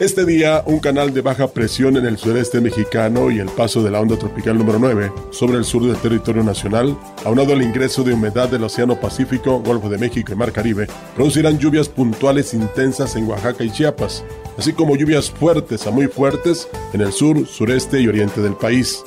Este día, un canal de baja presión en el sureste mexicano y el paso de la onda tropical número 9 sobre el sur del territorio nacional, aunado al ingreso de humedad del Océano Pacífico, Golfo de México y Mar Caribe, producirán lluvias puntuales intensas en Oaxaca y Chiapas, así como lluvias fuertes a muy fuertes en el sur, sureste y oriente del país.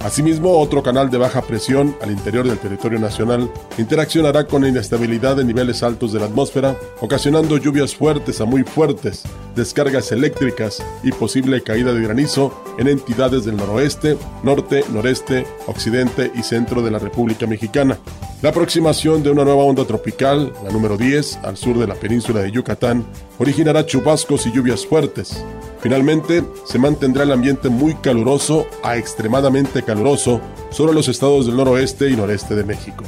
Asimismo, otro canal de baja presión al interior del territorio nacional interaccionará con la inestabilidad de niveles altos de la atmósfera, ocasionando lluvias fuertes a muy fuertes, descargas eléctricas y posible caída de granizo en entidades del noroeste, norte, noreste, occidente y centro de la República Mexicana. La aproximación de una nueva onda tropical, la número 10, al sur de la península de Yucatán, originará chubascos y lluvias fuertes. Finalmente, se mantendrá el ambiente muy caluroso a extremadamente caluroso sobre los estados del noroeste y noreste de México.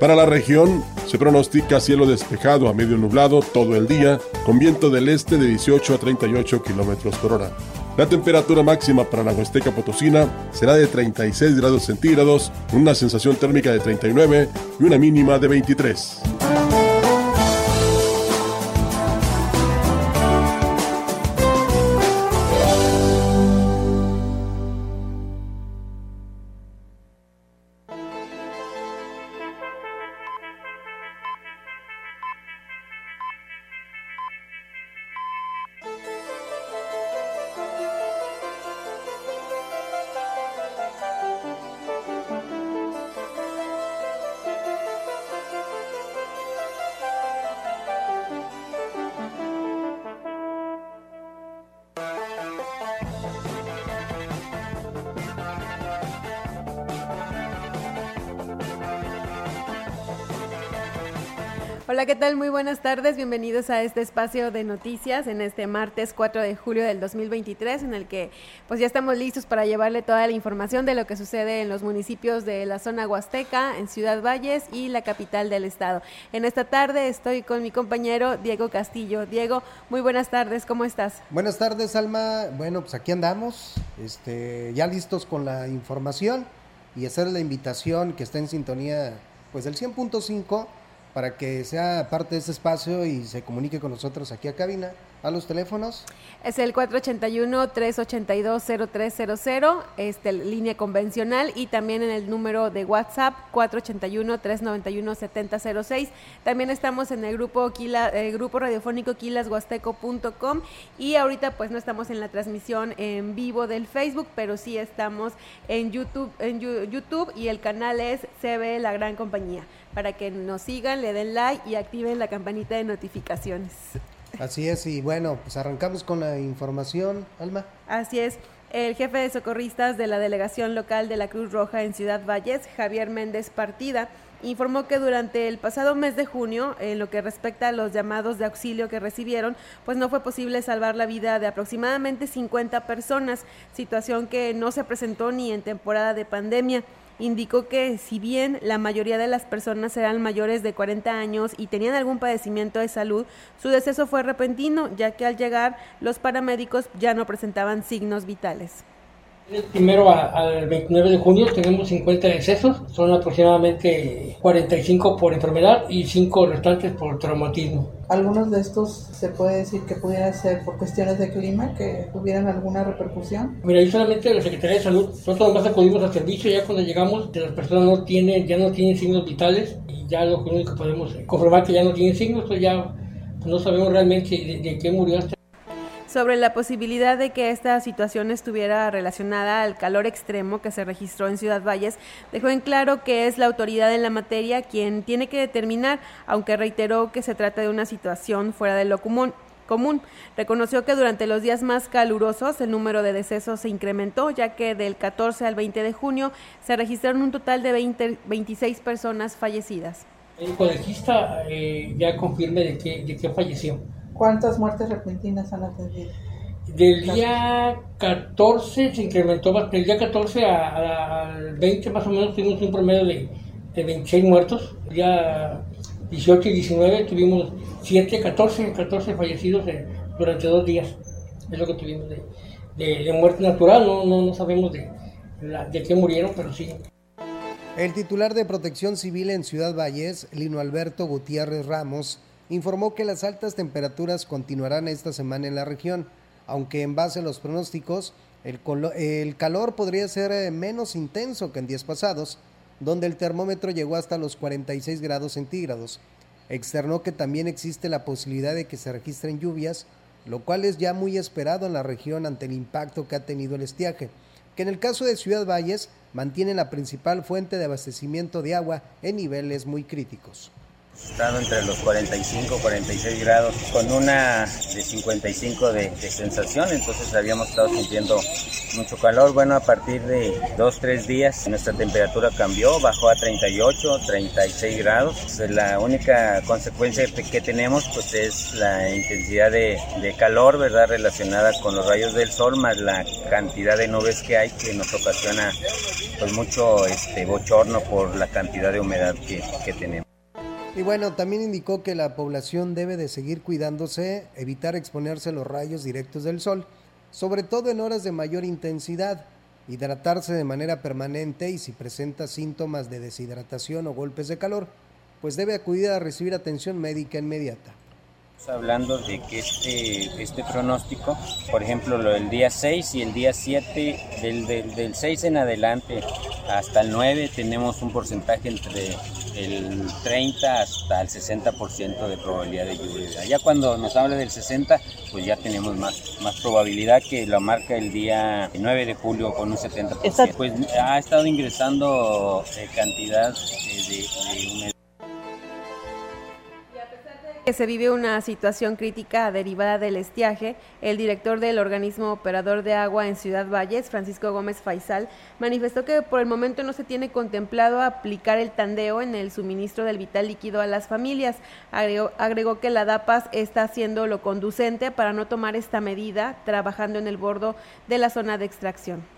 Para la región se pronostica cielo despejado a medio nublado todo el día, con viento del este de 18 a 38 kilómetros por hora. La temperatura máxima para la Huasteca Potosina será de 36 grados centígrados, una sensación térmica de 39 y una mínima de 23. Buenas tardes. Bienvenidos a este espacio de noticias en este martes 4 de julio del 2023 en el que pues ya estamos listos para llevarle toda la información de lo que sucede en los municipios de la zona Huasteca, en Ciudad Valles y la capital del estado. En esta tarde estoy con mi compañero Diego Castillo. Diego, muy buenas tardes, ¿cómo estás? Buenas tardes, Alma. Bueno, pues aquí andamos, este, ya listos con la información y hacer la invitación que está en sintonía pues del 100.5 para que sea parte de este espacio y se comunique con nosotros aquí a cabina. A los teléfonos. Es el 481-382-0300, este, línea convencional, y también en el número de WhatsApp 481-391-7006. También estamos en el grupo, Quila, el grupo radiofónico quilashuasteco.com y ahorita pues no estamos en la transmisión en vivo del Facebook, pero sí estamos en YouTube, en YouTube y el canal es CB La Gran Compañía para que nos sigan, le den like y activen la campanita de notificaciones. Así es, y bueno, pues arrancamos con la información, Alma. Así es. El jefe de socorristas de la delegación local de la Cruz Roja en Ciudad Valles, Javier Méndez Partida, informó que durante el pasado mes de junio, en lo que respecta a los llamados de auxilio que recibieron, pues no fue posible salvar la vida de aproximadamente 50 personas, situación que no se presentó ni en temporada de pandemia indicó que si bien la mayoría de las personas eran mayores de 40 años y tenían algún padecimiento de salud, su deceso fue repentino, ya que al llegar los paramédicos ya no presentaban signos vitales. Del primero al 29 de junio tenemos 50 decesos, son aproximadamente 45 por enfermedad y 5 restantes por traumatismo. ¿Algunos de estos se puede decir que pudiera ser por cuestiones de clima, que tuvieran alguna repercusión? Mira, ahí solamente la Secretaría de Salud, nosotros más acudimos al servicio ya cuando llegamos, las personas no tienen, ya no tienen signos vitales y ya lo único que podemos comprobar que ya no tienen signos, pues ya no sabemos realmente de, de qué murió hasta sobre la posibilidad de que esta situación estuviera relacionada al calor extremo que se registró en Ciudad Valles, dejó en claro que es la autoridad en la materia quien tiene que determinar, aunque reiteró que se trata de una situación fuera de lo común común. Reconoció que durante los días más calurosos el número de decesos se incrementó, ya que del 14 al 20 de junio se registraron un total de 20, 26 personas fallecidas. El colegista eh, ya confirme de que, de que falleció. ¿Cuántas muertes repentinas han atendido? Del día 14 se incrementó, del día 14 al 20 más o menos tuvimos un promedio de, de 26 muertos. El día 18 y 19 tuvimos 7, 14, 14 fallecidos durante dos días. Es lo que tuvimos de, de, muerte natural, no, no, no sabemos de, de qué murieron, pero sí. El titular de Protección Civil en Ciudad Valles, Lino Alberto Gutiérrez Ramos, informó que las altas temperaturas continuarán esta semana en la región, aunque en base a los pronósticos, el, calor podría ser eh, menos intenso que en días pasados, donde el termómetro llegó hasta los 46 grados centígrados. Externó que también existe la posibilidad de que se registren lluvias, lo cual es ya muy esperado en la región ante el impacto que ha tenido el estiaje, que en el caso de Ciudad Valles mantiene la principal fuente de abastecimiento de agua en niveles muy críticos estado entre los 45 46 grados con una de 55 de, sensación entonces habíamos estado sintiendo mucho calor. Bueno a partir de dos tres días nuestra temperatura cambió bajó a 38 36 grados. La única consecuencia que tenemos pues es la intensidad de, calor verdad relacionada con los rayos del sol más la cantidad de nubes que hay que nos ocasiona pues mucho este bochorno por la cantidad de humedad que tenemos y bueno, también indicó que la población debe de seguir cuidándose, evitar exponerse a los rayos directos del sol, sobre todo en horas de mayor intensidad, hidratarse de manera permanente y si presenta síntomas de deshidratación o golpes de calor, pues debe acudir a recibir atención médica inmediata hablando de que este, este pronóstico, por ejemplo, lo del día 6 y el día 7, del, del, del 6 en adelante hasta el 9 tenemos un porcentaje entre el 30 hasta el 60% de probabilidad de lluvia. Ya cuando nos habla del 60, pues ya tenemos más, más probabilidad que lo marca el día 9 de julio con un 70%. Pues ha estado ingresando eh, cantidad de, de humedad que se vive una situación crítica derivada del estiaje, el director del organismo operador de agua en Ciudad Valles, Francisco Gómez Faisal, manifestó que por el momento no se tiene contemplado aplicar el tandeo en el suministro del vital líquido a las familias. Agregó, agregó que la DAPAS está haciendo lo conducente para no tomar esta medida, trabajando en el bordo de la zona de extracción.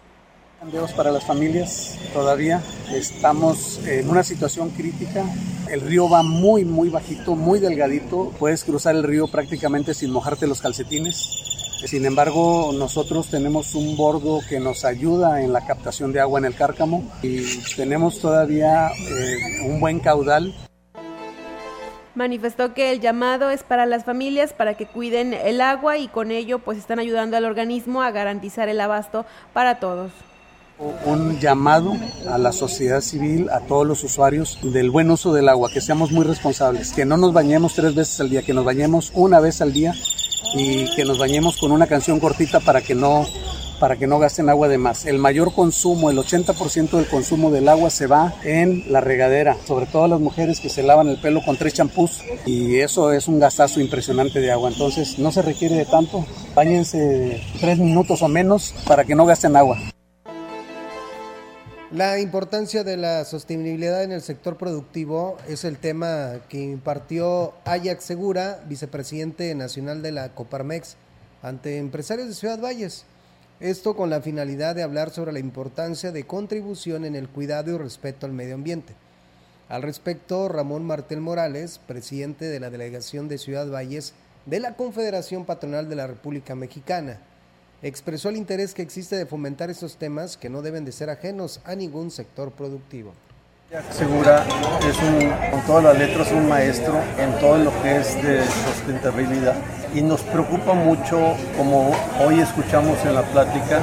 Cambios para las familias todavía. Estamos en una situación crítica. El río va muy, muy bajito, muy delgadito. Puedes cruzar el río prácticamente sin mojarte los calcetines. Sin embargo, nosotros tenemos un bordo que nos ayuda en la captación de agua en el cárcamo y tenemos todavía eh, un buen caudal manifestó que el llamado es para las familias para que cuiden el agua y con ello pues están ayudando al organismo a garantizar el abasto para todos un llamado a la sociedad civil, a todos los usuarios del buen uso del agua, que seamos muy responsables, que no nos bañemos tres veces al día, que nos bañemos una vez al día y que nos bañemos con una canción cortita para que no para que no gasten agua de más. El mayor consumo, el 80% del consumo del agua se va en la regadera, sobre todo las mujeres que se lavan el pelo con tres champús y eso es un gastazo impresionante de agua. Entonces no se requiere de tanto, bañense tres minutos o menos para que no gasten agua. La importancia de la sostenibilidad en el sector productivo es el tema que impartió Ajax Segura, vicepresidente nacional de la Coparmex, ante empresarios de Ciudad Valles. Esto con la finalidad de hablar sobre la importancia de contribución en el cuidado y respeto al medio ambiente. Al respecto, Ramón Martel Morales, presidente de la delegación de Ciudad Valles de la Confederación Patronal de la República Mexicana, expresó el interés que existe de fomentar estos temas que no deben de ser ajenos a ningún sector productivo. Segura es un, con todas las letras un maestro en todo lo que es de sustentabilidad y nos preocupa mucho, como hoy escuchamos en la plática,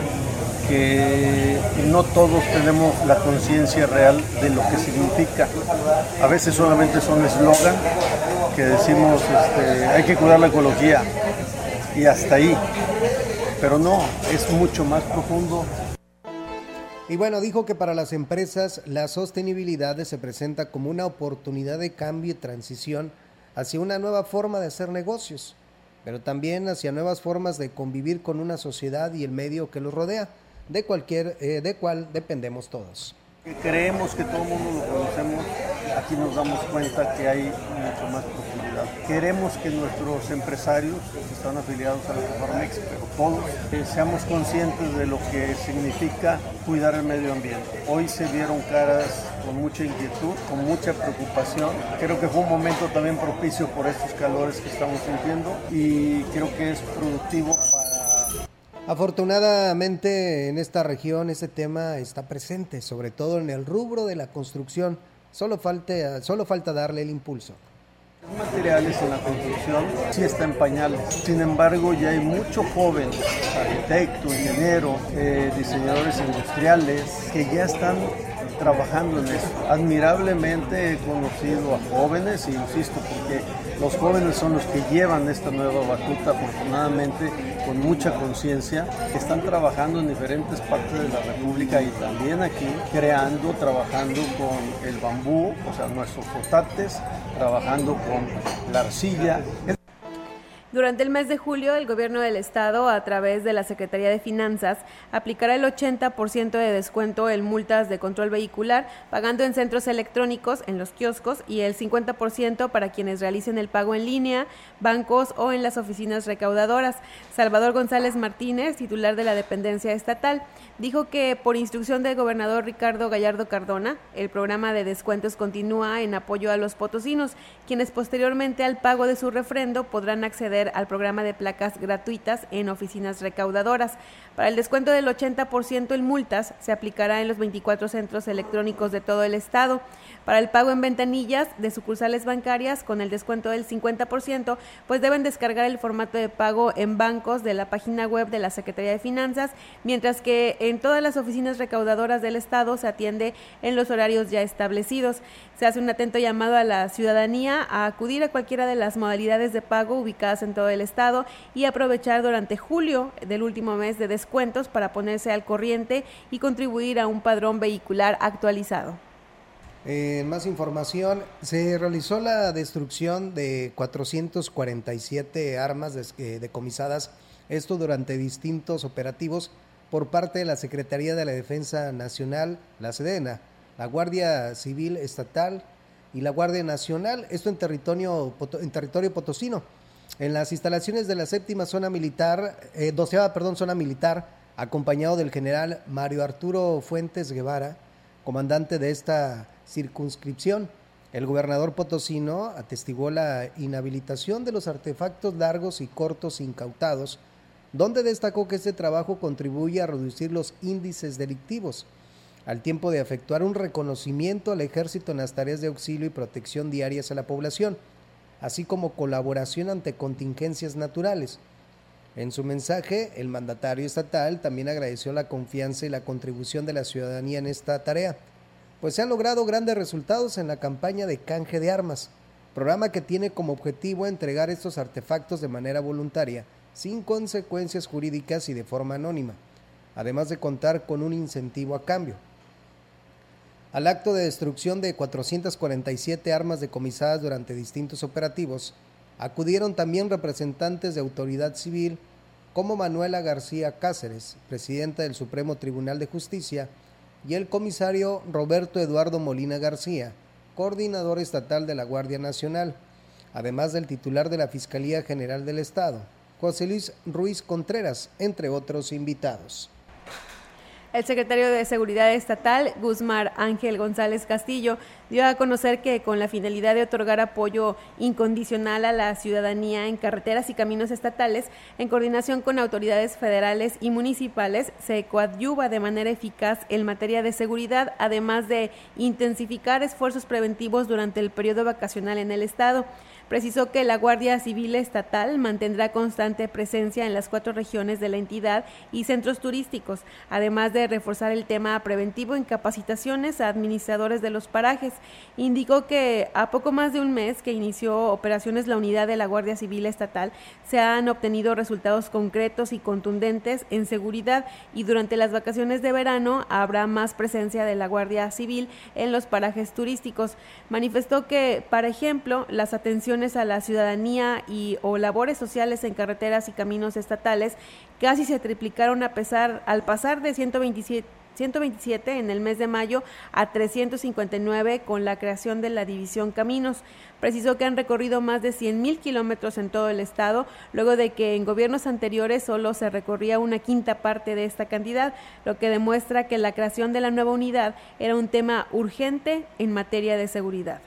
que no todos tenemos la conciencia real de lo que significa. A veces solamente son eslogan que decimos este, hay que cuidar la ecología y hasta ahí pero no, es mucho más profundo. Y bueno, dijo que para las empresas la sostenibilidad se presenta como una oportunidad de cambio y transición hacia una nueva forma de hacer negocios, pero también hacia nuevas formas de convivir con una sociedad y el medio que los rodea, de cualquier, eh, de cual dependemos todos. Creemos que todo el mundo lo conocemos, aquí nos damos cuenta que hay mucho más profundidad. Queremos que nuestros empresarios que están afiliados a la Coparmex, pero todos, eh, seamos conscientes de lo que significa cuidar el medio ambiente. Hoy se vieron caras con mucha inquietud, con mucha preocupación. Creo que fue un momento también propicio por estos calores que estamos sintiendo y creo que es productivo para Afortunadamente en esta región ese tema está presente, sobre todo en el rubro de la construcción. Solo, falta, solo falta darle el impulso. Materiales en la construcción sí está en pañales. Sin embargo, ya hay muchos jóvenes, arquitectos, ingenieros, eh, diseñadores industriales, que ya están trabajando en eso. Admirablemente he conocido a jóvenes, y insisto, porque los jóvenes son los que llevan esta nueva batuta, afortunadamente, con mucha conciencia, que están trabajando en diferentes partes de la República y también aquí, creando, trabajando con el bambú, o sea, nuestros potates, trabajando con la arcilla. Durante el mes de julio, el gobierno del estado, a través de la Secretaría de Finanzas, aplicará el 80% de descuento en multas de control vehicular, pagando en centros electrónicos, en los kioscos, y el 50% para quienes realicen el pago en línea, bancos o en las oficinas recaudadoras. Salvador González Martínez, titular de la dependencia estatal, dijo que por instrucción del gobernador Ricardo Gallardo Cardona, el programa de descuentos continúa en apoyo a los potosinos, quienes posteriormente al pago de su refrendo podrán acceder al programa de placas gratuitas en oficinas recaudadoras. Para el descuento del 80% en multas se aplicará en los 24 centros electrónicos de todo el estado. Para el pago en ventanillas de sucursales bancarias con el descuento del 50%, pues deben descargar el formato de pago en bancos de la página web de la Secretaría de Finanzas, mientras que en todas las oficinas recaudadoras del estado se atiende en los horarios ya establecidos. Se hace un atento llamado a la ciudadanía a acudir a cualquiera de las modalidades de pago ubicadas en todo el estado y aprovechar durante julio del último mes de descuentos para ponerse al corriente y contribuir a un padrón vehicular actualizado. En más información, se realizó la destrucción de 447 armas eh, decomisadas, esto durante distintos operativos por parte de la Secretaría de la Defensa Nacional, la Sedena la Guardia Civil Estatal y la Guardia Nacional, esto en territorio, en territorio potosino. En las instalaciones de la séptima zona militar, eh, doceava, perdón, zona militar, acompañado del general Mario Arturo Fuentes Guevara, comandante de esta circunscripción. El gobernador potosino atestiguó la inhabilitación de los artefactos largos y cortos incautados, donde destacó que este trabajo contribuye a reducir los índices delictivos al tiempo de efectuar un reconocimiento al ejército en las tareas de auxilio y protección diarias a la población, así como colaboración ante contingencias naturales. En su mensaje, el mandatario estatal también agradeció la confianza y la contribución de la ciudadanía en esta tarea, pues se han logrado grandes resultados en la campaña de canje de armas, programa que tiene como objetivo entregar estos artefactos de manera voluntaria, sin consecuencias jurídicas y de forma anónima, además de contar con un incentivo a cambio. Al acto de destrucción de 447 armas decomisadas durante distintos operativos, acudieron también representantes de autoridad civil como Manuela García Cáceres, presidenta del Supremo Tribunal de Justicia, y el comisario Roberto Eduardo Molina García, coordinador estatal de la Guardia Nacional, además del titular de la Fiscalía General del Estado, José Luis Ruiz Contreras, entre otros invitados. El secretario de Seguridad Estatal, Guzmán Ángel González Castillo, dio a conocer que con la finalidad de otorgar apoyo incondicional a la ciudadanía en carreteras y caminos estatales, en coordinación con autoridades federales y municipales, se coadyuva de manera eficaz en materia de seguridad, además de intensificar esfuerzos preventivos durante el periodo vacacional en el Estado. Precisó que la Guardia Civil Estatal mantendrá constante presencia en las cuatro regiones de la entidad y centros turísticos, además de reforzar el tema preventivo en capacitaciones a administradores de los parajes. Indicó que a poco más de un mes que inició operaciones la unidad de la Guardia Civil Estatal, se han obtenido resultados concretos y contundentes en seguridad y durante las vacaciones de verano habrá más presencia de la Guardia Civil en los parajes turísticos. Manifestó que, por ejemplo, las atenciones a la ciudadanía y o labores sociales en carreteras y caminos estatales casi se triplicaron a pesar al pasar de 127 127 en el mes de mayo a 359 con la creación de la División Caminos. Precisó que han recorrido más de 100 mil kilómetros en todo el estado, luego de que en gobiernos anteriores solo se recorría una quinta parte de esta cantidad, lo que demuestra que la creación de la nueva unidad era un tema urgente en materia de seguridad.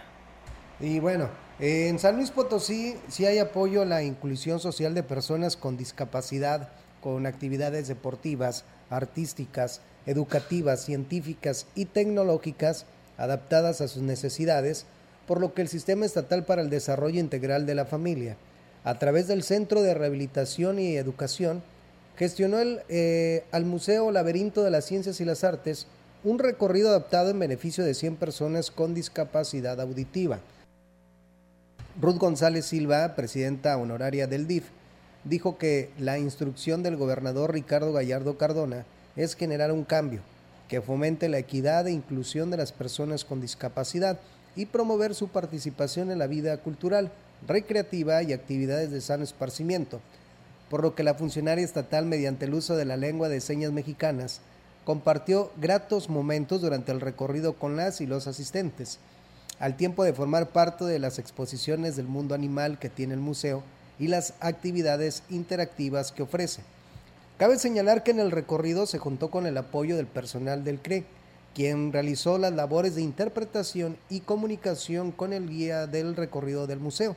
Y bueno, en San Luis Potosí sí hay apoyo a la inclusión social de personas con discapacidad, con actividades deportivas, artísticas, educativas, científicas y tecnológicas adaptadas a sus necesidades, por lo que el Sistema Estatal para el Desarrollo Integral de la Familia, a través del Centro de Rehabilitación y Educación, gestionó el, eh, al Museo Laberinto de las Ciencias y las Artes un recorrido adaptado en beneficio de 100 personas con discapacidad auditiva. Ruth González Silva, presidenta honoraria del DIF, dijo que la instrucción del gobernador Ricardo Gallardo Cardona es generar un cambio que fomente la equidad e inclusión de las personas con discapacidad y promover su participación en la vida cultural, recreativa y actividades de sano esparcimiento, por lo que la funcionaria estatal, mediante el uso de la lengua de señas mexicanas, compartió gratos momentos durante el recorrido con las y los asistentes, al tiempo de formar parte de las exposiciones del mundo animal que tiene el museo y las actividades interactivas que ofrece. Cabe señalar que en el recorrido se contó con el apoyo del personal del CRE, quien realizó las labores de interpretación y comunicación con el guía del recorrido del museo,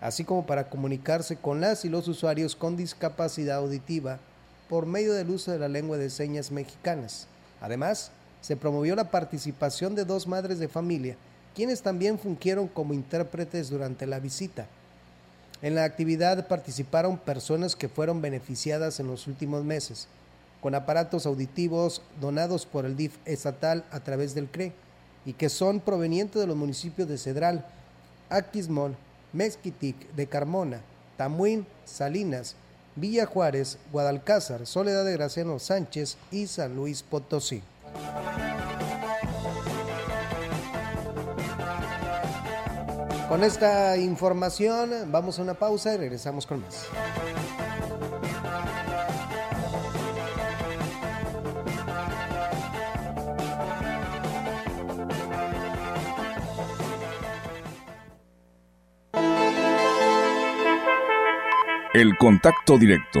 así como para comunicarse con las y los usuarios con discapacidad auditiva por medio del uso de la lengua de señas mexicanas. Además, se promovió la participación de dos madres de familia, quienes también fungieron como intérpretes durante la visita. En la actividad participaron personas que fueron beneficiadas en los últimos meses con aparatos auditivos donados por el DIF estatal a través del CRE y que son provenientes de los municipios de Cedral, Aquismón, Mezquitic de Carmona, Tamuín, Salinas, Villa Juárez, Guadalcázar, Soledad de Graciano Sánchez y San Luis Potosí. Con esta información vamos a una pausa y regresamos con más. El contacto directo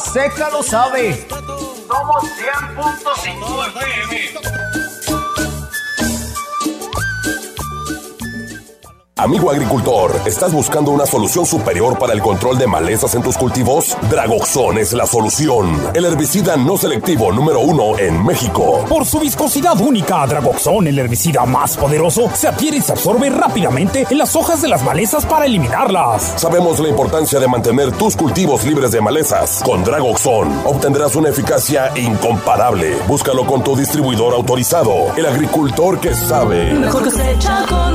seca lo sabe. Somos 100.5 FM. Amigo agricultor, ¿estás buscando una solución superior para el control de malezas en tus cultivos? Dragoxon es la solución. El herbicida no selectivo número uno en México. Por su viscosidad única, Dragoxon, el herbicida más poderoso, se adhiere y se absorbe rápidamente en las hojas de las malezas para eliminarlas. Sabemos la importancia de mantener tus cultivos libres de malezas. Con Dragoxon obtendrás una eficacia incomparable. Búscalo con tu distribuidor autorizado. El agricultor que sabe. Mejor cosecha con.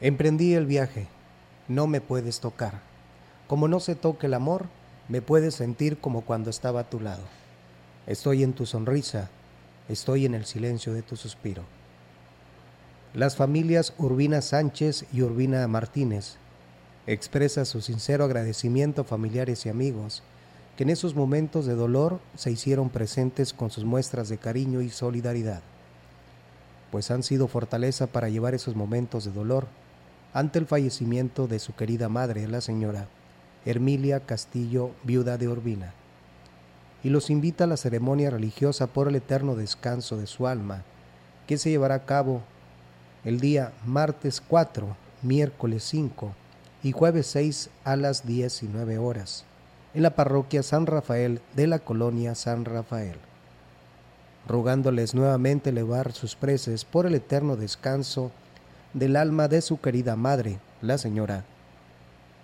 Emprendí el viaje, no me puedes tocar. Como no se toque el amor, me puedes sentir como cuando estaba a tu lado. Estoy en tu sonrisa, estoy en el silencio de tu suspiro. Las familias Urbina Sánchez y Urbina Martínez expresa su sincero agradecimiento a familiares y amigos que en esos momentos de dolor se hicieron presentes con sus muestras de cariño y solidaridad, pues han sido fortaleza para llevar esos momentos de dolor ante el fallecimiento de su querida madre, la señora Hermilia Castillo, viuda de Urbina, y los invita a la ceremonia religiosa por el eterno descanso de su alma, que se llevará a cabo el día martes 4, miércoles 5 y jueves 6 a las 19 horas, en la parroquia San Rafael de la colonia San Rafael, rogándoles nuevamente elevar sus preces por el eterno descanso del alma de su querida madre, la señora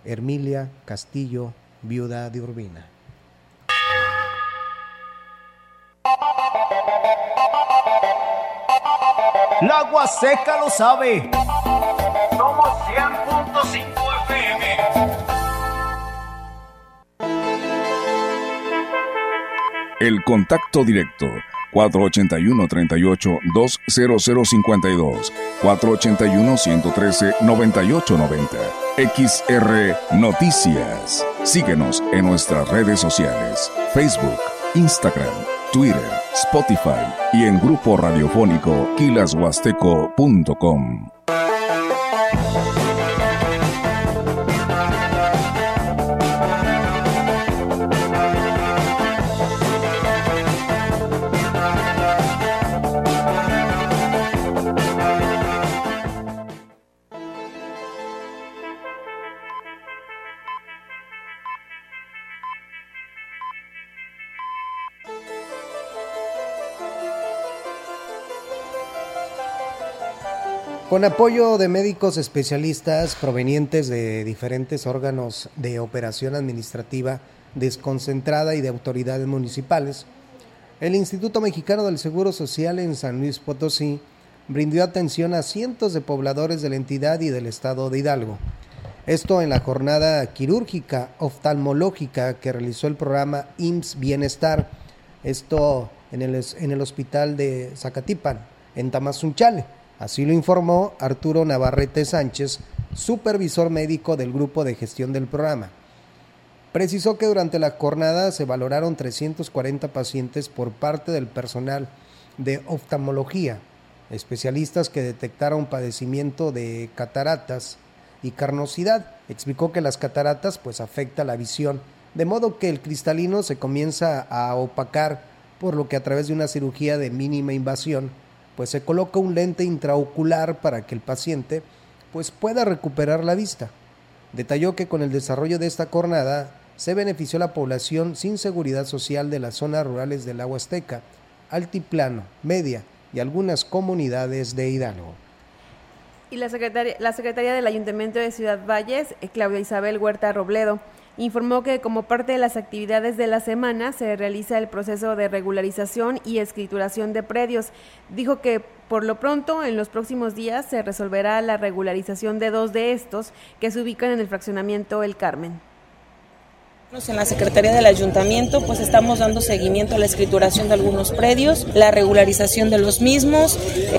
Hermilia Castillo, viuda de Urbina. La agua seca lo sabe. Somos 100.5 FM. El contacto directo 481-38-20052, 481-113-9890. XR Noticias. Síguenos en nuestras redes sociales, Facebook, Instagram, Twitter, Spotify y en grupo radiofónico kilashuasteco.com. Con apoyo de médicos especialistas provenientes de diferentes órganos de operación administrativa desconcentrada y de autoridades municipales, el Instituto Mexicano del Seguro Social en San Luis Potosí brindó atención a cientos de pobladores de la entidad y del estado de Hidalgo. Esto en la jornada quirúrgica oftalmológica que realizó el programa IMSS Bienestar, esto en el, en el hospital de Zacatipan, en Tamazunchale. Así lo informó Arturo Navarrete Sánchez, supervisor médico del grupo de gestión del programa. Precisó que durante la jornada se valoraron 340 pacientes por parte del personal de oftalmología, especialistas que detectaron padecimiento de cataratas y carnosidad. Explicó que las cataratas pues afecta la visión, de modo que el cristalino se comienza a opacar, por lo que a través de una cirugía de mínima invasión pues se coloca un lente intraocular para que el paciente pues pueda recuperar la vista. Detalló que con el desarrollo de esta jornada se benefició la población sin seguridad social de las zonas rurales del agua azteca, altiplano, media y algunas comunidades de Hidalgo. Y la secretaria, la secretaria del Ayuntamiento de Ciudad Valles, eh, Claudia Isabel Huerta Robledo, informó que como parte de las actividades de la semana se realiza el proceso de regularización y escrituración de predios. Dijo que por lo pronto en los próximos días se resolverá la regularización de dos de estos que se ubican en el fraccionamiento El Carmen. En la Secretaría del Ayuntamiento pues estamos dando seguimiento a la escrituración de algunos predios, la regularización de los mismos.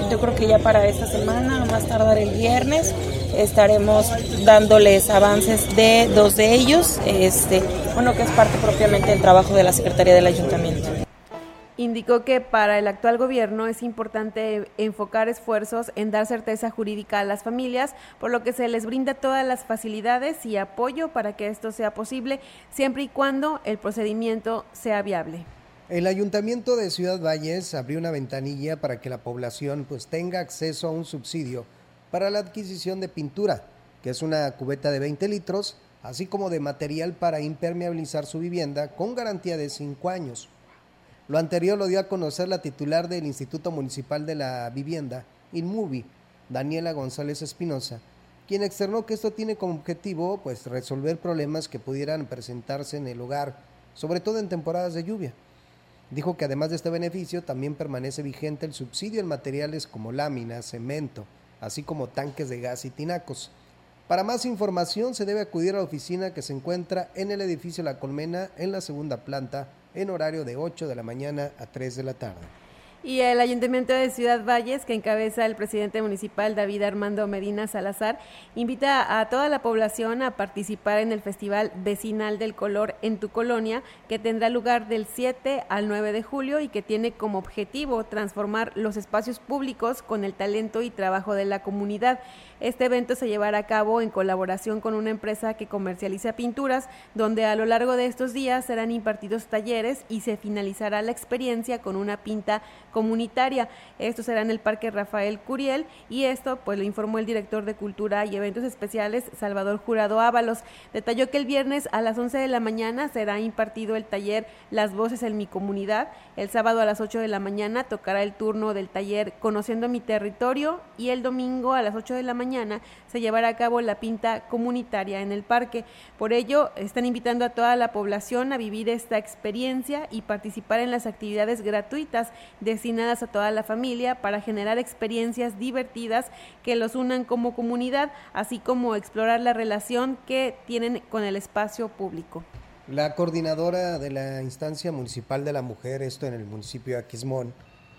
Yo creo que ya para esta semana, más tardar el viernes, estaremos dándoles avances de dos de ellos, este, bueno, que es parte propiamente del trabajo de la Secretaría del Ayuntamiento. Indicó que para el actual gobierno es importante enfocar esfuerzos en dar certeza jurídica a las familias, por lo que se les brinda todas las facilidades y apoyo para que esto sea posible, siempre y cuando el procedimiento sea viable. El ayuntamiento de Ciudad Valles abrió una ventanilla para que la población pues tenga acceso a un subsidio para la adquisición de pintura, que es una cubeta de 20 litros, así como de material para impermeabilizar su vivienda con garantía de 5 años. Lo anterior lo dio a conocer la titular del Instituto Municipal de la Vivienda, INMUBI, Daniela González Espinosa, quien externó que esto tiene como objetivo pues resolver problemas que pudieran presentarse en el hogar, sobre todo en temporadas de lluvia. Dijo que además de este beneficio también permanece vigente el subsidio en materiales como láminas, cemento, así como tanques de gas y tinacos. Para más información se debe acudir a la oficina que se encuentra en el edificio La Colmena en la segunda planta en horario de 8 de la mañana a 3 de la tarde. Y el Ayuntamiento de Ciudad Valles, que encabeza el presidente municipal David Armando Medina Salazar, invita a toda la población a participar en el Festival Vecinal del Color en tu colonia, que tendrá lugar del 7 al 9 de julio y que tiene como objetivo transformar los espacios públicos con el talento y trabajo de la comunidad. Este evento se llevará a cabo en colaboración con una empresa que comercializa pinturas, donde a lo largo de estos días serán impartidos talleres y se finalizará la experiencia con una pinta comunitaria. Esto será en el Parque Rafael Curiel y esto pues lo informó el director de Cultura y Eventos Especiales Salvador Jurado Ábalos. Detalló que el viernes a las 11 de la mañana será impartido el taller Las Voces en mi Comunidad. El sábado a las 8 de la mañana tocará el turno del taller Conociendo mi Territorio y el domingo a las 8 de la mañana se llevará a cabo la pinta comunitaria en el parque. Por ello, están invitando a toda la población a vivir esta experiencia y participar en las actividades gratuitas de destinadas a toda la familia para generar experiencias divertidas que los unan como comunidad, así como explorar la relación que tienen con el espacio público. La coordinadora de la instancia municipal de la mujer, esto en el municipio de Aquismón,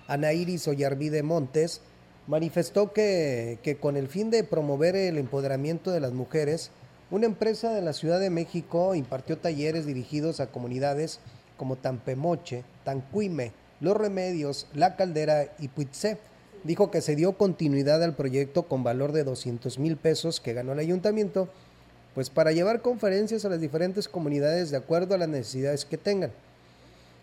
Ana Iris Ollarvide Montes, manifestó que, que con el fin de promover el empoderamiento de las mujeres, una empresa de la Ciudad de México impartió talleres dirigidos a comunidades como Tampemoche, Tancuime, los Remedios, La Caldera y Puitzé. Dijo que se dio continuidad al proyecto con valor de 200 mil pesos que ganó el ayuntamiento, pues para llevar conferencias a las diferentes comunidades de acuerdo a las necesidades que tengan.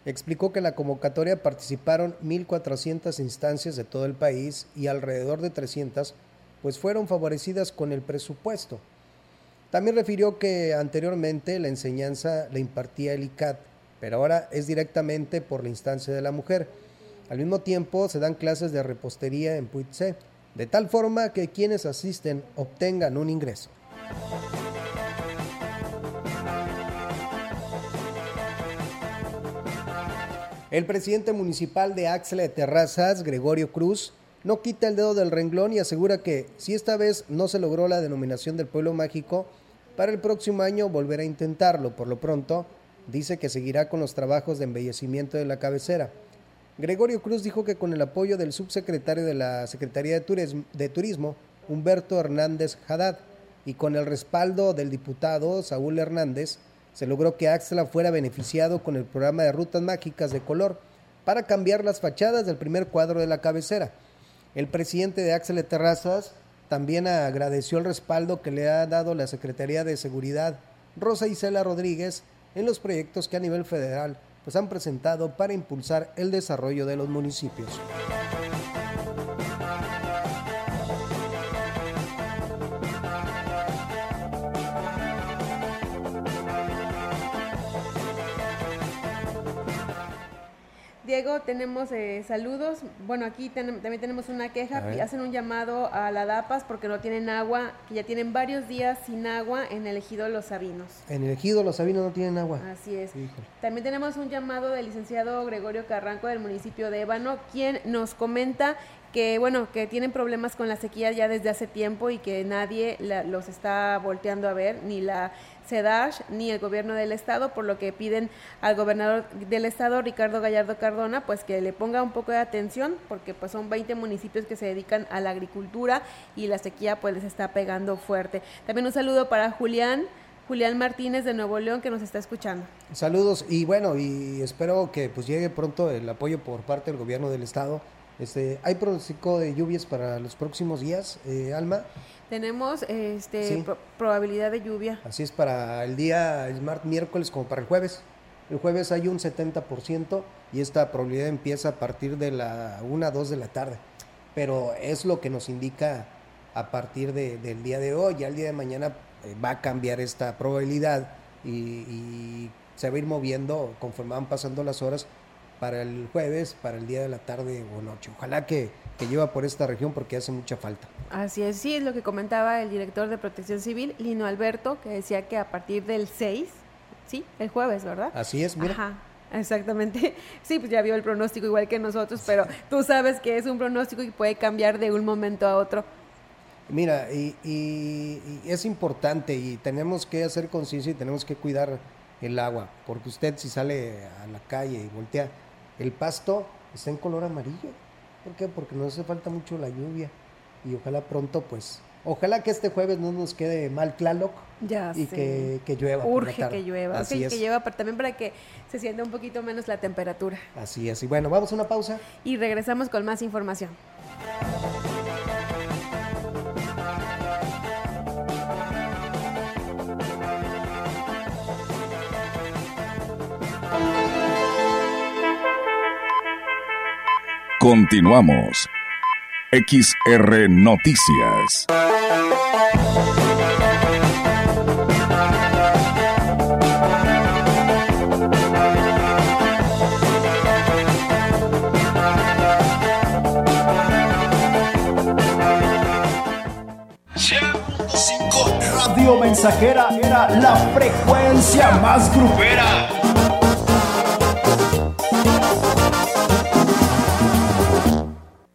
Explicó que en la convocatoria participaron 1.400 instancias de todo el país y alrededor de 300 pues fueron favorecidas con el presupuesto. También refirió que anteriormente la enseñanza la impartía el ICAT pero ahora es directamente por la instancia de la mujer. Al mismo tiempo se dan clases de repostería en Puitse, de tal forma que quienes asisten obtengan un ingreso. El presidente municipal de Axla de Terrazas, Gregorio Cruz, no quita el dedo del renglón y asegura que si esta vez no se logró la denominación del pueblo mágico, para el próximo año volverá a intentarlo. Por lo pronto, dice que seguirá con los trabajos de embellecimiento de la cabecera. Gregorio Cruz dijo que con el apoyo del subsecretario de la Secretaría de Turismo, Humberto Hernández Haddad, y con el respaldo del diputado Saúl Hernández, se logró que Axla fuera beneficiado con el programa de rutas mágicas de color para cambiar las fachadas del primer cuadro de la cabecera. El presidente de Axla Terrazas también agradeció el respaldo que le ha dado la Secretaría de Seguridad Rosa Isela Rodríguez en los proyectos que a nivel federal pues han presentado para impulsar el desarrollo de los municipios. Diego, tenemos eh, saludos. Bueno, aquí también tenemos una queja. Hacen un llamado a la DAPAS porque no tienen agua, que ya tienen varios días sin agua en el ejido Los Sabinos. En el ejido Los Sabinos no tienen agua. Así es. También tenemos un llamado del licenciado Gregorio Carranco del municipio de Ébano, quien nos comenta que bueno, que tienen problemas con la sequía ya desde hace tiempo y que nadie los está volteando a ver, ni la CEDASH ni el gobierno del estado, por lo que piden al gobernador del estado, Ricardo Gallardo Cardona, pues que le ponga un poco de atención, porque pues son 20 municipios que se dedican a la agricultura y la sequía pues les está pegando fuerte. También un saludo para Julián. Julián Martínez de Nuevo León que nos está escuchando. Saludos y bueno, y espero que pues llegue pronto el apoyo por parte del gobierno del estado este, ¿Hay pronóstico de lluvias para los próximos días, eh, Alma? Tenemos este, probabilidad de lluvia. Así es para el día, el miércoles como para el jueves. El jueves hay un 70% y esta probabilidad empieza a partir de la 1 2 de la tarde. Pero es lo que nos indica a partir del día de hoy. Ya el día de mañana eh, va a cambiar esta probabilidad y, y, se va a ir moviendo conforme van pasando las horas para el jueves, para el día de la tarde o noche. Ojalá que, que lleva por esta región porque hace mucha falta. Así es, sí, es lo que comentaba el director de Protección Civil, Lino Alberto, que decía que a partir del 6, sí, el jueves, ¿verdad? Así es, mira. Ajá. Exactamente. Sí, pues ya vio el pronóstico igual que nosotros, pero tú sabes que es un pronóstico y puede cambiar de un momento a otro. Mira, y, y, y es importante y tenemos que hacer conciencia y tenemos que cuidar el agua, porque usted si sale a la calle y voltea, el pasto está en color amarillo. ¿Por qué? Porque nos hace falta mucho la lluvia y ojalá pronto pues Ojalá que este jueves no nos quede mal Tlaloc ya y que, que, llueva. Urge que llueva, Así que, es. que llueva pero también para que se sienta un poquito menos la temperatura. Así es. Y bueno, vamos a una pausa. Y regresamos con más información. Continuamos. XR Noticias. Radio Mensajera era la frecuencia más grupera.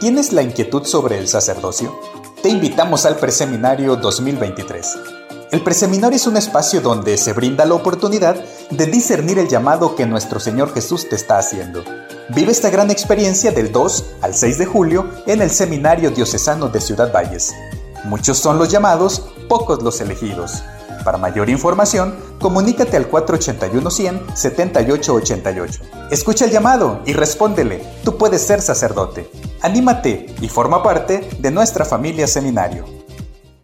¿Tienes la inquietud sobre el sacerdocio? Te invitamos al Preseminario 2023. El Preseminario es un espacio donde se brinda la oportunidad de discernir el llamado que nuestro Señor Jesús te está haciendo. Vive esta gran experiencia del 2 al 6 de julio en el Seminario Diocesano de Ciudad Valles. Muchos son los llamados, pocos los elegidos. Para mayor información, comunícate al 481-100-7888. Escucha el llamado y respóndele. Tú puedes ser sacerdote. Anímate y forma parte de nuestra familia seminario.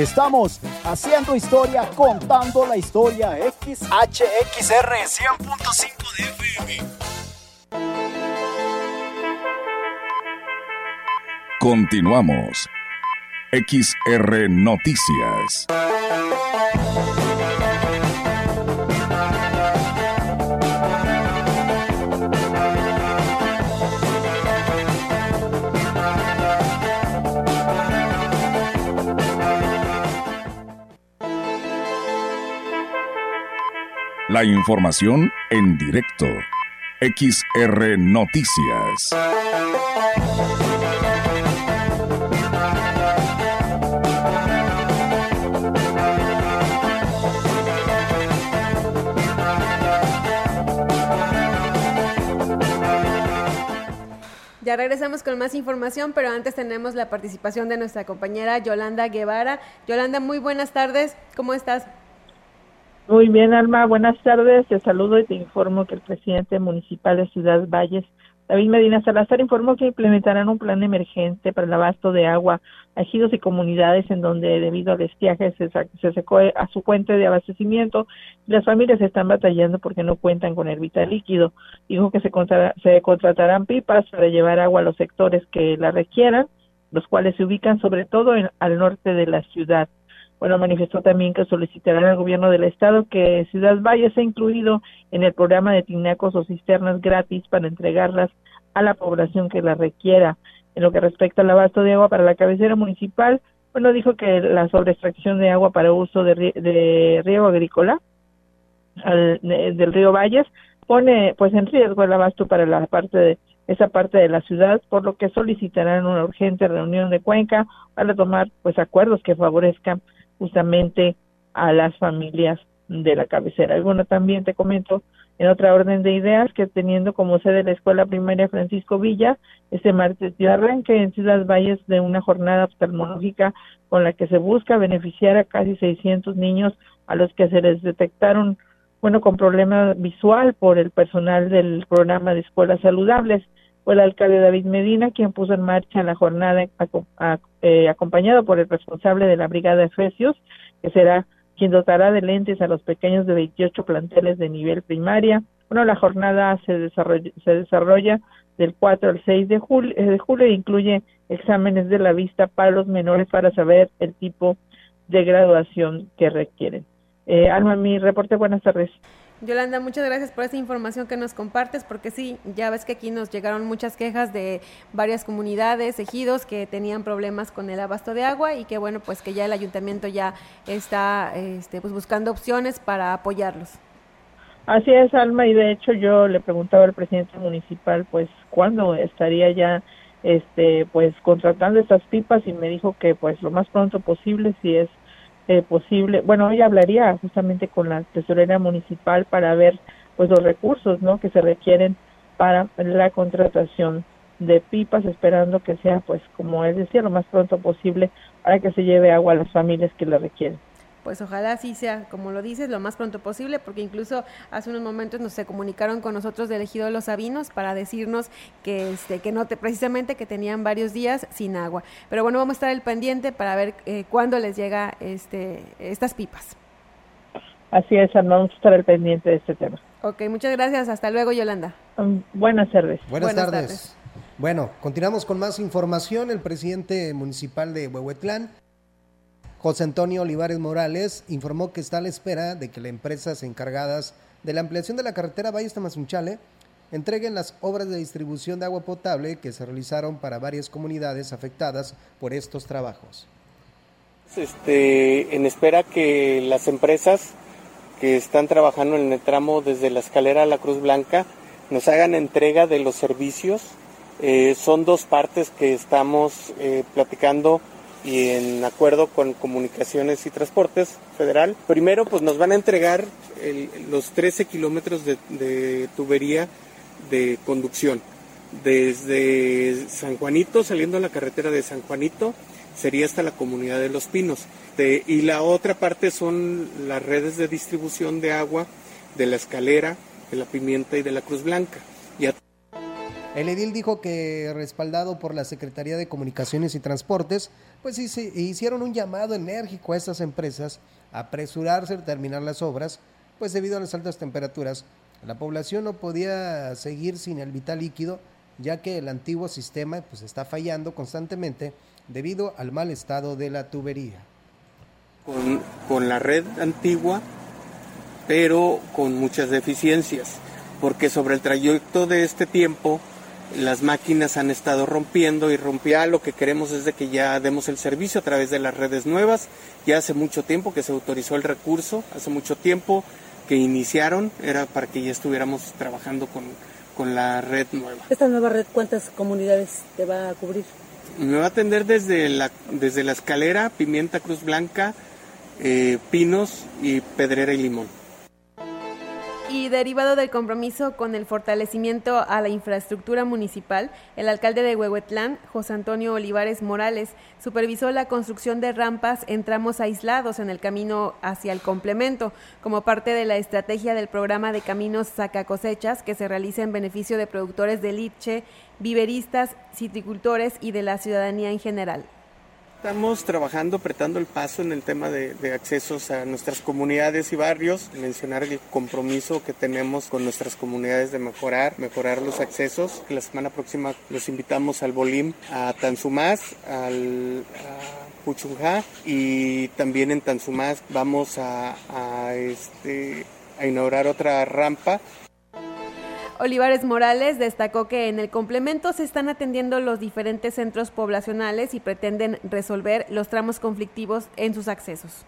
Estamos haciendo historia, contando la historia. XHXR 100.5 de FM. Continuamos. XR Noticias. La información en directo. XR Noticias. Ya regresamos con más información, pero antes tenemos la participación de nuestra compañera Yolanda Guevara. Yolanda, muy buenas tardes. ¿Cómo estás? Muy bien, Alma. Buenas tardes. Te saludo y te informo que el presidente municipal de Ciudad Valles, David Medina Salazar, informó que implementarán un plan emergente para el abasto de agua a ejidos y comunidades en donde, debido al estiaje, se, se secó a su fuente de abastecimiento y las familias están batallando porque no cuentan con vital líquido. Dijo que se, se contratarán pipas para llevar agua a los sectores que la requieran, los cuales se ubican sobre todo en, al norte de la ciudad. Bueno, manifestó también que solicitarán al gobierno del estado que Ciudad Valle sea incluido en el programa de tinacos o cisternas gratis para entregarlas a la población que las requiera. En lo que respecta al abasto de agua para la cabecera municipal, bueno, dijo que la sobreextracción de agua para uso de, de riego agrícola al, de, del río Valles pone pues en riesgo el abasto para la parte de esa parte de la ciudad, por lo que solicitarán una urgente reunión de Cuenca para tomar pues acuerdos que favorezcan justamente a las familias de la cabecera. Y bueno, también te comento en otra orden de ideas que teniendo como sede la Escuela Primaria Francisco Villa, este martes dio arranque en Ciudad Valles de una jornada oftalmológica con la que se busca beneficiar a casi 600 niños a los que se les detectaron, bueno, con problema visual por el personal del programa de escuelas saludables. Fue el alcalde David Medina quien puso en marcha la jornada eh, acompañado por el responsable de la Brigada Efesios, que será quien dotará de lentes a los pequeños de 28 planteles de nivel primaria. Bueno, la jornada se desarrolla, se desarrolla del 4 al 6 de julio, de julio e incluye exámenes de la vista para los menores para saber el tipo de graduación que requieren. Eh, Alma, mi reporte, buenas tardes. Yolanda, muchas gracias por esa información que nos compartes, porque sí, ya ves que aquí nos llegaron muchas quejas de varias comunidades, ejidos que tenían problemas con el abasto de agua y que bueno, pues que ya el ayuntamiento ya está este, pues buscando opciones para apoyarlos. Así es, Alma, y de hecho yo le preguntaba al presidente municipal, pues, ¿cuándo estaría ya, este, pues, contratando estas pipas? Y me dijo que, pues, lo más pronto posible, si es eh, posible. Bueno, hoy hablaría justamente con la tesorera municipal para ver pues los recursos, ¿no? Que se requieren para la contratación de pipas, esperando que sea, pues, como es decir, lo más pronto posible para que se lleve agua a las familias que la requieren. Pues ojalá sí sea, como lo dices, lo más pronto posible, porque incluso hace unos momentos nos se comunicaron con nosotros de Elegido Los Sabinos para decirnos que este que no te, precisamente que tenían varios días sin agua. Pero bueno, vamos a estar el pendiente para ver eh, cuándo les llega este estas pipas. Así es, vamos a estar al pendiente de este tema. Ok, muchas gracias. Hasta luego, Yolanda. Um, buenas tardes. Buenas, tardes. Bueno, continuamos con más información. El presidente municipal de Huehuetlán, José Antonio Olivares Morales, informó que está a la espera de que las empresas encargadas de la ampliación de la carretera Valle Tamazunchale entreguen las obras de distribución de agua potable que se realizaron para varias comunidades afectadas por estos trabajos. Este, en espera que las empresas que están trabajando en el tramo desde la escalera a la Cruz Blanca nos hagan entrega de los servicios. Eh, son dos partes que estamos eh, platicando y en acuerdo con Comunicaciones y Transportes Federal. Primero, pues nos van a entregar los 13 kilómetros de, tubería de conducción. Desde San Juanito, saliendo a la carretera de San Juanito, sería hasta la comunidad de Los Pinos. y la otra parte son las redes de distribución de agua de la escalera, de la pimienta y de la Cruz Blanca. El edil dijo que, respaldado por la Secretaría de Comunicaciones y Transportes, pues hicieron un llamado enérgico a estas empresas a apresurarse a terminar las obras, pues debido a las altas temperaturas, la población no podía seguir sin el vital líquido, ya que el antiguo sistema pues está fallando constantemente debido al mal estado de la tubería. Con, con la red antigua, pero con muchas deficiencias, porque sobre el trayecto de este tiempo las máquinas han estado rompiendo y rompía lo que queremos es de que ya demos el servicio a través de las redes nuevas. Ya hace mucho tiempo que se autorizó el recurso, hace mucho tiempo que iniciaron, era para que ya estuviéramos trabajando con, con la red nueva. ¿Esta nueva red cuántas comunidades te va a cubrir? Me va a atender desde la, desde la escalera, Pimienta Cruz Blanca, eh, Pinos y Pedrera y Limón. Y derivado del compromiso con el fortalecimiento a la infraestructura municipal, el alcalde de Huehuetlán, José Antonio Olivares Morales, supervisó la construcción de rampas en tramos aislados en el camino hacia el complemento, como parte de la estrategia del programa de caminos saca cosechas que se realiza en beneficio de productores de liche, viveristas, citricultores y de la ciudadanía en general. Estamos trabajando, apretando el paso en el tema de, accesos a nuestras comunidades y barrios, mencionar el compromiso que tenemos con nuestras comunidades de mejorar, mejorar los accesos. La semana próxima los invitamos al Bolim, a Tanzumás, al a Puchunjá y también en Tanzumás vamos a, este, a inaugurar otra rampa Olivares Morales destacó que en el complemento se están atendiendo los diferentes centros poblacionales y pretenden resolver los tramos conflictivos en sus accesos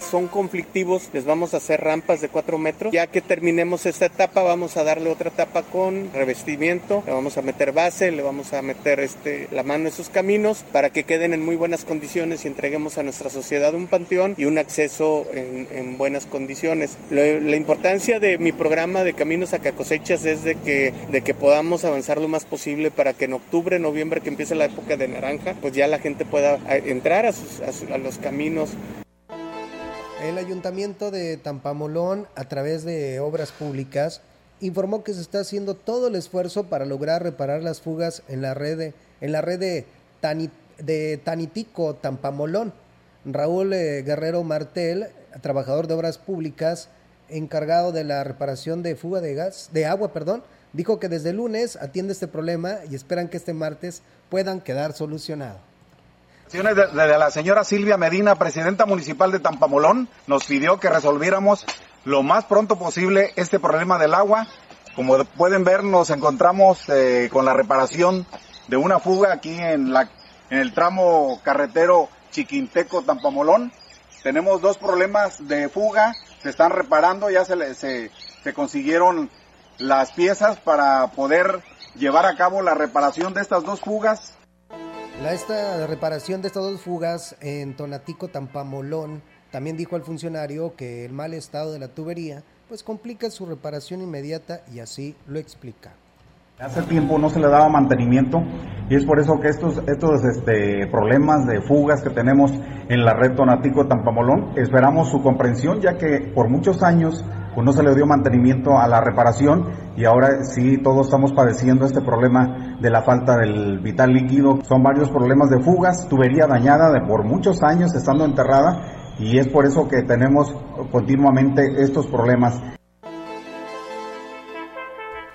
son conflictivos, les vamos a hacer rampas de 4 metros. Ya que terminemos esta etapa, vamos a darle otra etapa con revestimiento, le vamos a meter base, le vamos a meter este, la mano en sus caminos para que queden en muy buenas condiciones y entreguemos a nuestra sociedad un panteón y un acceso en, buenas condiciones. la importancia de mi programa de Caminos a Cosechas es de que, de que podamos avanzar lo más posible para que en octubre, noviembre, que empiece la época de naranja, pues ya la gente pueda entrar a, sus, a los caminos el ayuntamiento de Tampamolón, a través de obras públicas, informó que se está haciendo todo el esfuerzo para lograr reparar las fugas en la red en la red de, de Tanitico Tampamolón. Raúl eh, Guerrero Martel, trabajador de obras públicas, encargado de la reparación de fuga de gas, de agua, perdón, dijo que desde lunes atiende este problema y esperan que este martes puedan quedar solucionados. De, la señora Silvia Medina, presidenta municipal de Tampamolón, nos pidió que resolviéramos lo más pronto posible este problema del agua. Como pueden ver, nos encontramos eh, con la reparación de una fuga aquí en, la, en el tramo carretero Chiquinteco-Tampamolón. Tenemos dos problemas de fuga, se están reparando, ya se, se, se consiguieron las piezas para poder llevar a cabo la reparación de estas dos fugas la esta reparación de estas dos fugas en Tonatico Tampamolón también dijo al funcionario que el mal estado de la tubería pues complica su reparación inmediata y así lo explica. Hace tiempo no se le daba mantenimiento y es por eso que estos, estos este, problemas de fugas que tenemos en la red Tonatico Tampamolón, esperamos su comprensión ya que por muchos años pues, no se le dio mantenimiento a la reparación y ahora sí todos estamos padeciendo este problema de la falta del vital líquido. Son varios problemas de fugas, tubería dañada de por muchos años estando enterrada y es por eso que tenemos continuamente estos problemas.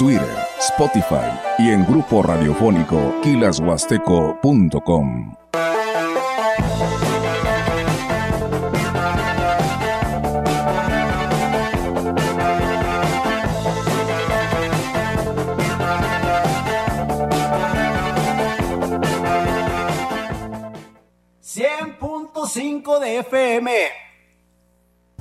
Twitter, Spotify y en grupo radiofónico kilashuasteco.com. de FM.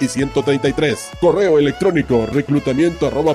y 133. Correo electrónico reclutamiento arroba.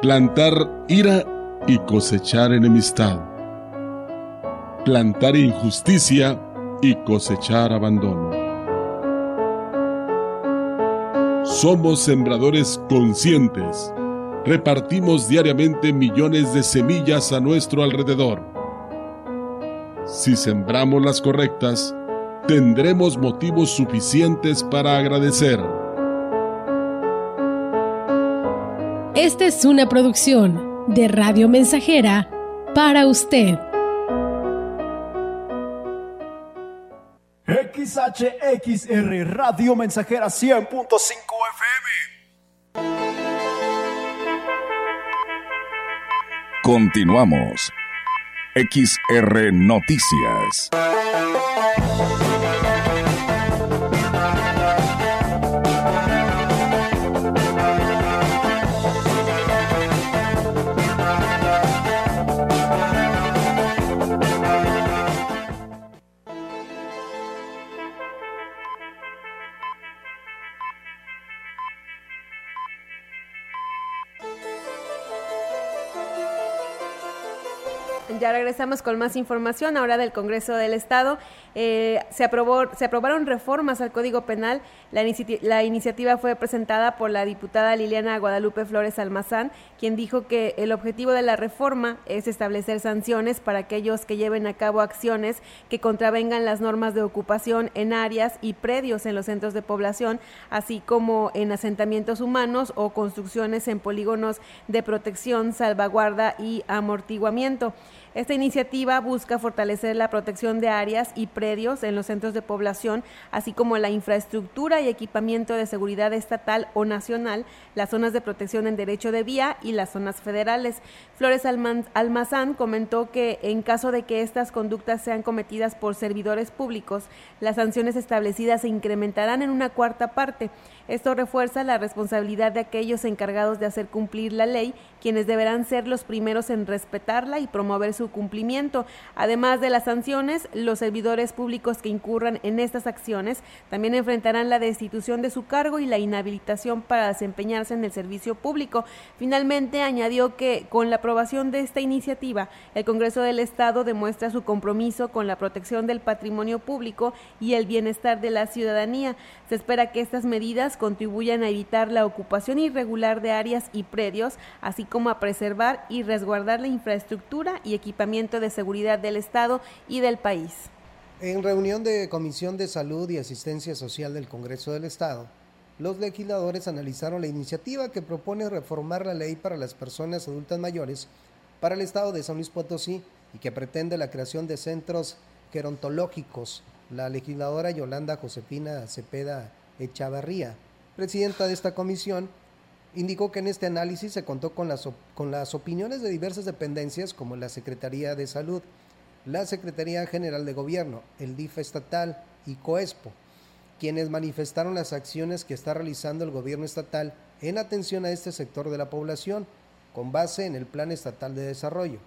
plantar ira y cosechar enemistad, plantar injusticia y cosechar abandono. Somos sembradores conscientes. Repartimos diariamente millones de semillas a nuestro alrededor. Si sembramos las correctas, tendremos motivos suficientes para agradecer. Esta es una producción de Radio Mensajera para usted. XHXR Radio Mensajera 100.5 FM. Continuamos. XR Noticias. Ya regresamos con más información ahora del Congreso del Estado. Eh, se, aprobó, se aprobaron reformas al Código Penal. La, la, iniciativa fue presentada por la diputada Liliana Guadalupe Flores Almazán, quien dijo que el objetivo de la reforma es establecer sanciones para aquellos que lleven a cabo acciones que contravengan las normas de ocupación en áreas y predios en los centros de población, así como en asentamientos humanos o construcciones en polígonos de protección, salvaguarda y amortiguamiento. Esta iniciativa busca fortalecer la protección de áreas y predios en los centros de población, así como la infraestructura y equipamiento de seguridad estatal o nacional, las zonas de protección en derecho de vía y las zonas federales. Flores Almazán comentó que en caso de que estas conductas sean cometidas por servidores públicos, las sanciones establecidas se incrementarán en una cuarta parte. Esto refuerza la responsabilidad de aquellos encargados de hacer cumplir la ley, quienes deberán ser los primeros en respetarla y promover su cumplimiento. Además de las sanciones, los servidores públicos que incurran en estas acciones también enfrentarán la destitución de su cargo y la inhabilitación para desempeñarse en el servicio público. Finalmente, añadió que con la aprobación de esta iniciativa, el Congreso del Estado demuestra su compromiso con la protección del patrimonio público y el bienestar de la ciudadanía. Se espera que estas medidas contribuyan a evitar la ocupación irregular de áreas y predios, así como a preservar y resguardar la infraestructura y equipamiento de seguridad del Estado y del país. En reunión de Comisión de Salud y Asistencia Social del Congreso del Estado, los legisladores analizaron la iniciativa que propone reformar la ley para las personas adultas mayores para el Estado de San Luis Potosí y que pretende la creación de centros gerontológicos. La legisladora Yolanda Josefina Cepeda Echavarría presidenta de esta comisión, indicó que en este análisis se contó con las, con las opiniones de diversas dependencias como la Secretaría de Salud, la Secretaría General de Gobierno, el DIF estatal y COESPO, quienes manifestaron las acciones que está realizando el gobierno estatal en atención a este sector de la población, con base en el Plan Estatal de Desarrollo.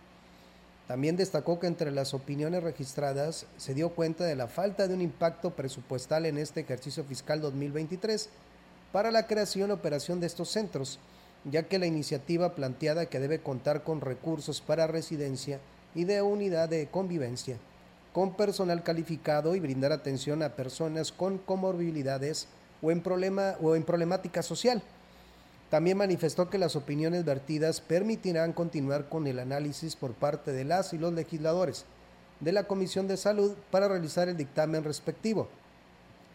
También destacó que entre las opiniones registradas se dio cuenta de la falta de un impacto presupuestal en este ejercicio fiscal 2023 para la creación y operación de estos centros, ya que la iniciativa planteada que debe contar con recursos para residencia y de unidad de convivencia, con personal calificado y brindar atención a personas con comorbilidades o en, problema, o en problemática social. También manifestó que las opiniones vertidas permitirán continuar con el análisis por parte de las y los legisladores de la Comisión de Salud para realizar el dictamen respectivo.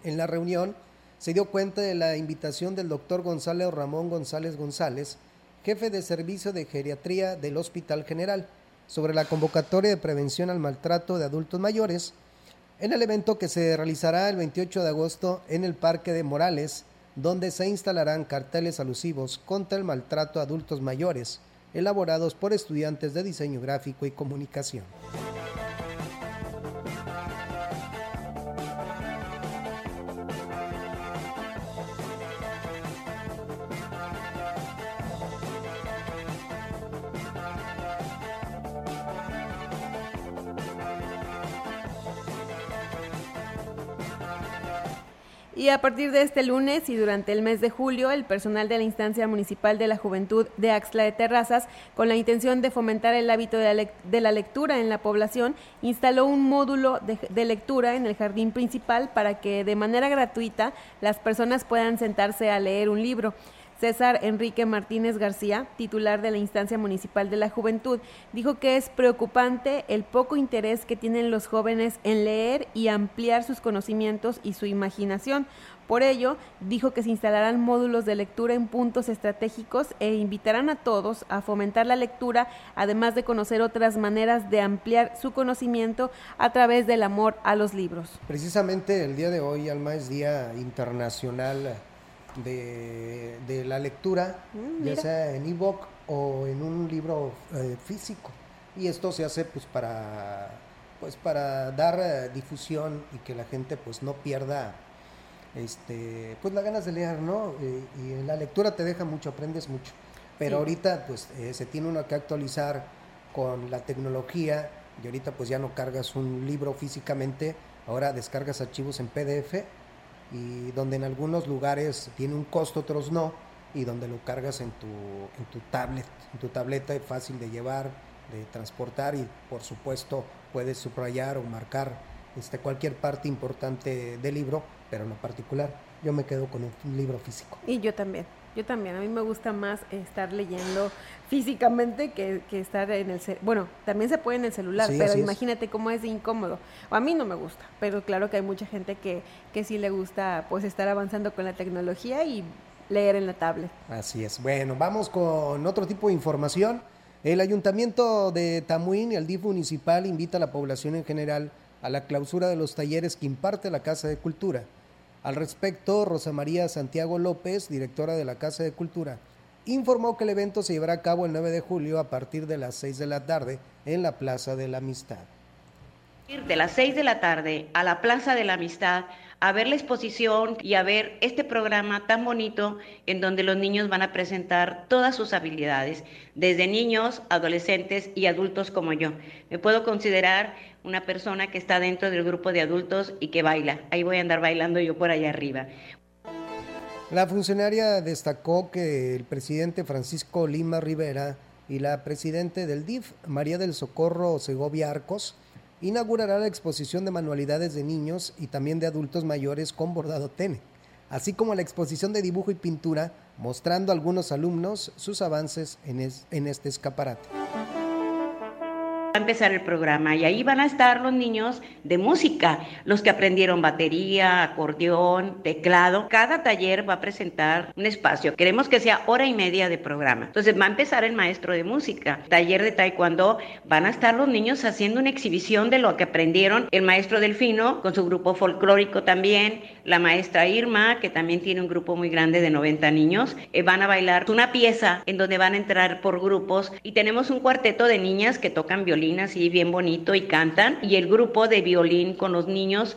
En la reunión, se dio cuenta de la invitación del doctor González Ramón González González, jefe de servicio de geriatría del Hospital General, sobre la convocatoria de prevención al maltrato de adultos mayores, en el evento que se realizará el 28 de agosto en el Parque de Morales, donde se instalarán carteles alusivos contra el maltrato a adultos mayores, elaborados por estudiantes de diseño gráfico y comunicación. Y a partir de este lunes y durante el mes de julio, el personal de la Instancia Municipal de la Juventud de Axla de Terrazas, con la intención de fomentar el hábito de la, lectura en la población, instaló un módulo de lectura en el jardín principal para que de manera gratuita las personas puedan sentarse a leer un libro. César Enrique Martínez García, titular de la Instancia Municipal de la Juventud, dijo que es preocupante el poco interés que tienen los jóvenes en leer y ampliar sus conocimientos y su imaginación. Por ello, dijo que se instalarán módulos de lectura en puntos estratégicos e invitarán a todos a fomentar la lectura, además de conocer otras maneras de ampliar su conocimiento a través del amor a los libros. Precisamente el día de hoy, Alma, es Día Internacional de, la lectura, mm, ya sea en ebook o en un libro eh, físico. Y esto se hace pues para pues para dar eh, difusión y que la gente pues no pierda este pues las ganas de leer, ¿no? Eh, y la lectura te deja mucho, aprendes mucho. Pero ahorita pues se tiene uno que actualizar con la tecnología y ahorita pues ya no cargas un libro físicamente, ahora descargas archivos en PDF y donde en algunos lugares tiene un costo, otros no, y donde lo cargas en tu, en tu tablet, en tu tableta, es fácil de llevar de transportar y por supuesto puedes subrayar o marcar este, cualquier parte importante del libro, pero en lo particular yo me quedo con un libro físico. Y yo también. Yo también, a mí me gusta más estar leyendo físicamente que, estar en el bueno, también se puede en el celular, pero imagínate cómo es incómodo. a mí no me gusta, pero claro que hay mucha gente que, que sí le gusta pues estar avanzando con la tecnología y leer en la tablet. Así es. Bueno, vamos con otro tipo de información. El Ayuntamiento de Tamuín y el DIF municipal invita a la población en general a la clausura de los talleres que imparte la Casa de Cultura. Al respecto, Rosa María Santiago López, directora de la Casa de Cultura, informó que el evento se llevará a cabo el 9 de julio a partir de las 6 de la tarde en la Plaza de la Amistad. De las 6 de la tarde a la Plaza de la Amistad a ver la exposición y a ver este programa tan bonito en donde los niños van a presentar todas sus habilidades, desde niños, adolescentes y adultos como yo. Me puedo considerar una persona que está dentro del grupo de adultos y que baila. Ahí voy a andar bailando yo por allá arriba. La funcionaria destacó que el presidente Francisco Lima Rivera y la presidente del DIF, María del Socorro Segovia Arcos, inaugurará la exposición de manualidades de niños y también de adultos mayores con bordado tene, así como la exposición de dibujo y pintura, mostrando a algunos alumnos sus avances en, en este escaparate a empezar el programa y ahí van a estar los niños de música, los que aprendieron batería, acordeón, teclado. Cada taller va a presentar un espacio. Queremos que sea hora y media de programa. Entonces va a empezar el maestro de música, taller de taekwondo, van a estar los niños haciendo una exhibición de lo que aprendieron, el maestro Delfino con su grupo folclórico también, la maestra Irma, que también tiene un grupo muy grande de 90 niños, eh, van a bailar una pieza en donde van a entrar por grupos y tenemos un cuarteto de niñas que tocan violín así bien bonito y cantan. Y el grupo de violín con los niños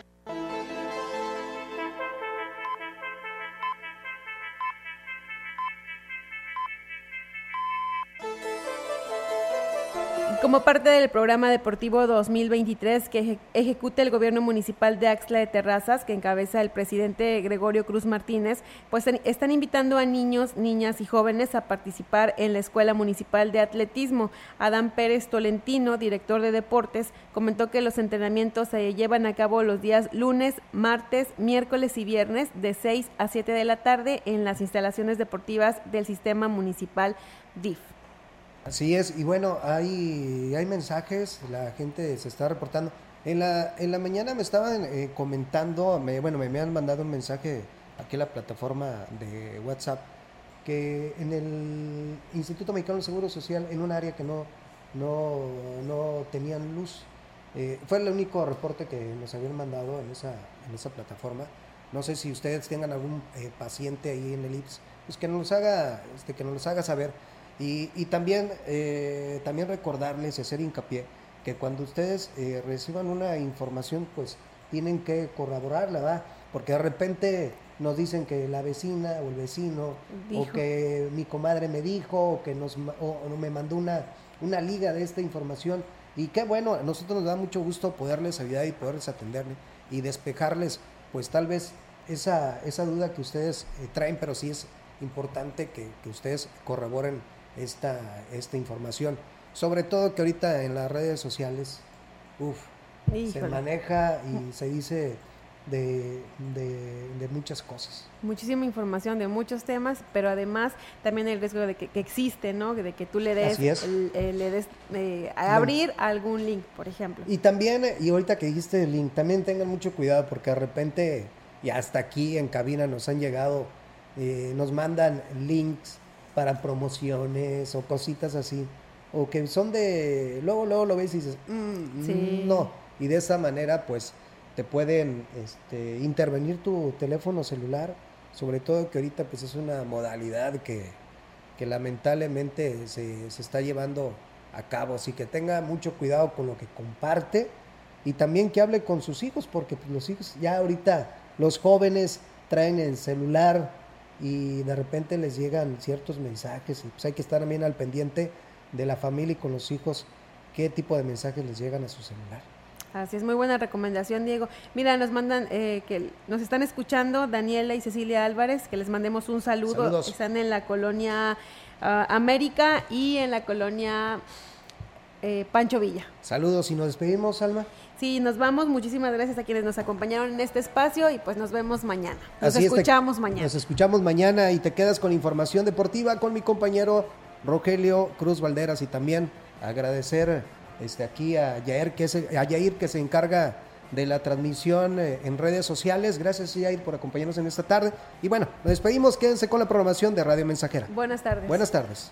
Como parte del programa deportivo 2023 que ejecuta el gobierno municipal de Axla de Terrazas, que encabeza el presidente Gregorio Cruz Martínez, pues están invitando a niños, niñas y jóvenes a participar en la Escuela Municipal de Atletismo. Adán Pérez Tolentino, director de deportes, comentó que los entrenamientos se llevan a cabo los días lunes, martes, miércoles y viernes de 6 a 7 de la tarde en las instalaciones deportivas del sistema municipal DIF. Así es, y bueno, hay, hay mensajes, la gente se está reportando. En la, en la mañana me estaban eh, comentando, me, bueno, me, me, han mandado un mensaje aquí en la plataforma de WhatsApp, que en el Instituto Mexicano del Seguro Social, en un área que no, no, no tenían luz, eh, fue el único reporte que nos habían mandado en esa, en esa plataforma. No sé si ustedes tengan algún eh, paciente ahí en el IPS, pues que nos haga, este, que nos haga saber y, también, eh, también recordarles y hacer hincapié que cuando ustedes eh, reciban una información, pues tienen que corroborarla, ¿verdad? Porque de repente nos dicen que la vecina o el vecino, o que mi comadre me dijo, o que nos o, me mandó una, una liga de esta información. Y qué bueno, a nosotros nos da mucho gusto poderles ayudar y poderles atenderle y despejarles, pues tal vez esa, esa duda que ustedes eh, traen, pero sí es importante que, que ustedes corroboren esta, esta información. Sobre todo que ahorita en las redes sociales, se maneja y se dice de, de, muchas cosas. Muchísima información de muchos temas, pero además también el riesgo de que, existe, ¿no? De que tú le des, le des eh, a abrir algún link, por ejemplo. Y también, y ahorita que dijiste el link, también tengan mucho cuidado porque de repente, y hasta aquí en cabina nos han llegado, eh, nos mandan links para promociones o cositas así. O que son de. Luego, luego lo ves y dices, mm, no. Y de esa manera, pues, te pueden este, intervenir tu teléfono celular. Sobre todo que ahorita, pues, es una modalidad que, que lamentablemente se, se está llevando a cabo. Así que tenga mucho cuidado con lo que comparte y también que hable con sus hijos, porque pues, los hijos ya ahorita, los jóvenes traen el celular y de repente les llegan ciertos mensajes y pues hay que estar también al pendiente de la familia y con los hijos qué tipo de mensajes les llegan a su celular. Así es, muy buena recomendación, Diego. Mira, nos mandan eh, que nos están escuchando Daniela y Cecilia Álvarez, que les mandemos un saludo. Están en la colonia ah, América y en la colonia eh, Pancho Villa. Saludos y nos despedimos, Alma. Sí, nos vamos. Muchísimas gracias a quienes nos acompañaron en este espacio y pues nos vemos mañana. Nos escuchamos mañana. Nos escuchamos mañana y te quedas con información deportiva con mi compañero Rogelio Cruz Valderas y también agradecer este, aquí a Yair, que se, a Yair que se encarga de la transmisión eh, en redes sociales. Gracias Yair por acompañarnos en esta tarde. Y bueno, nos despedimos. Quédense con la programación de Radio Mensajera. Buenas tardes. Buenas tardes.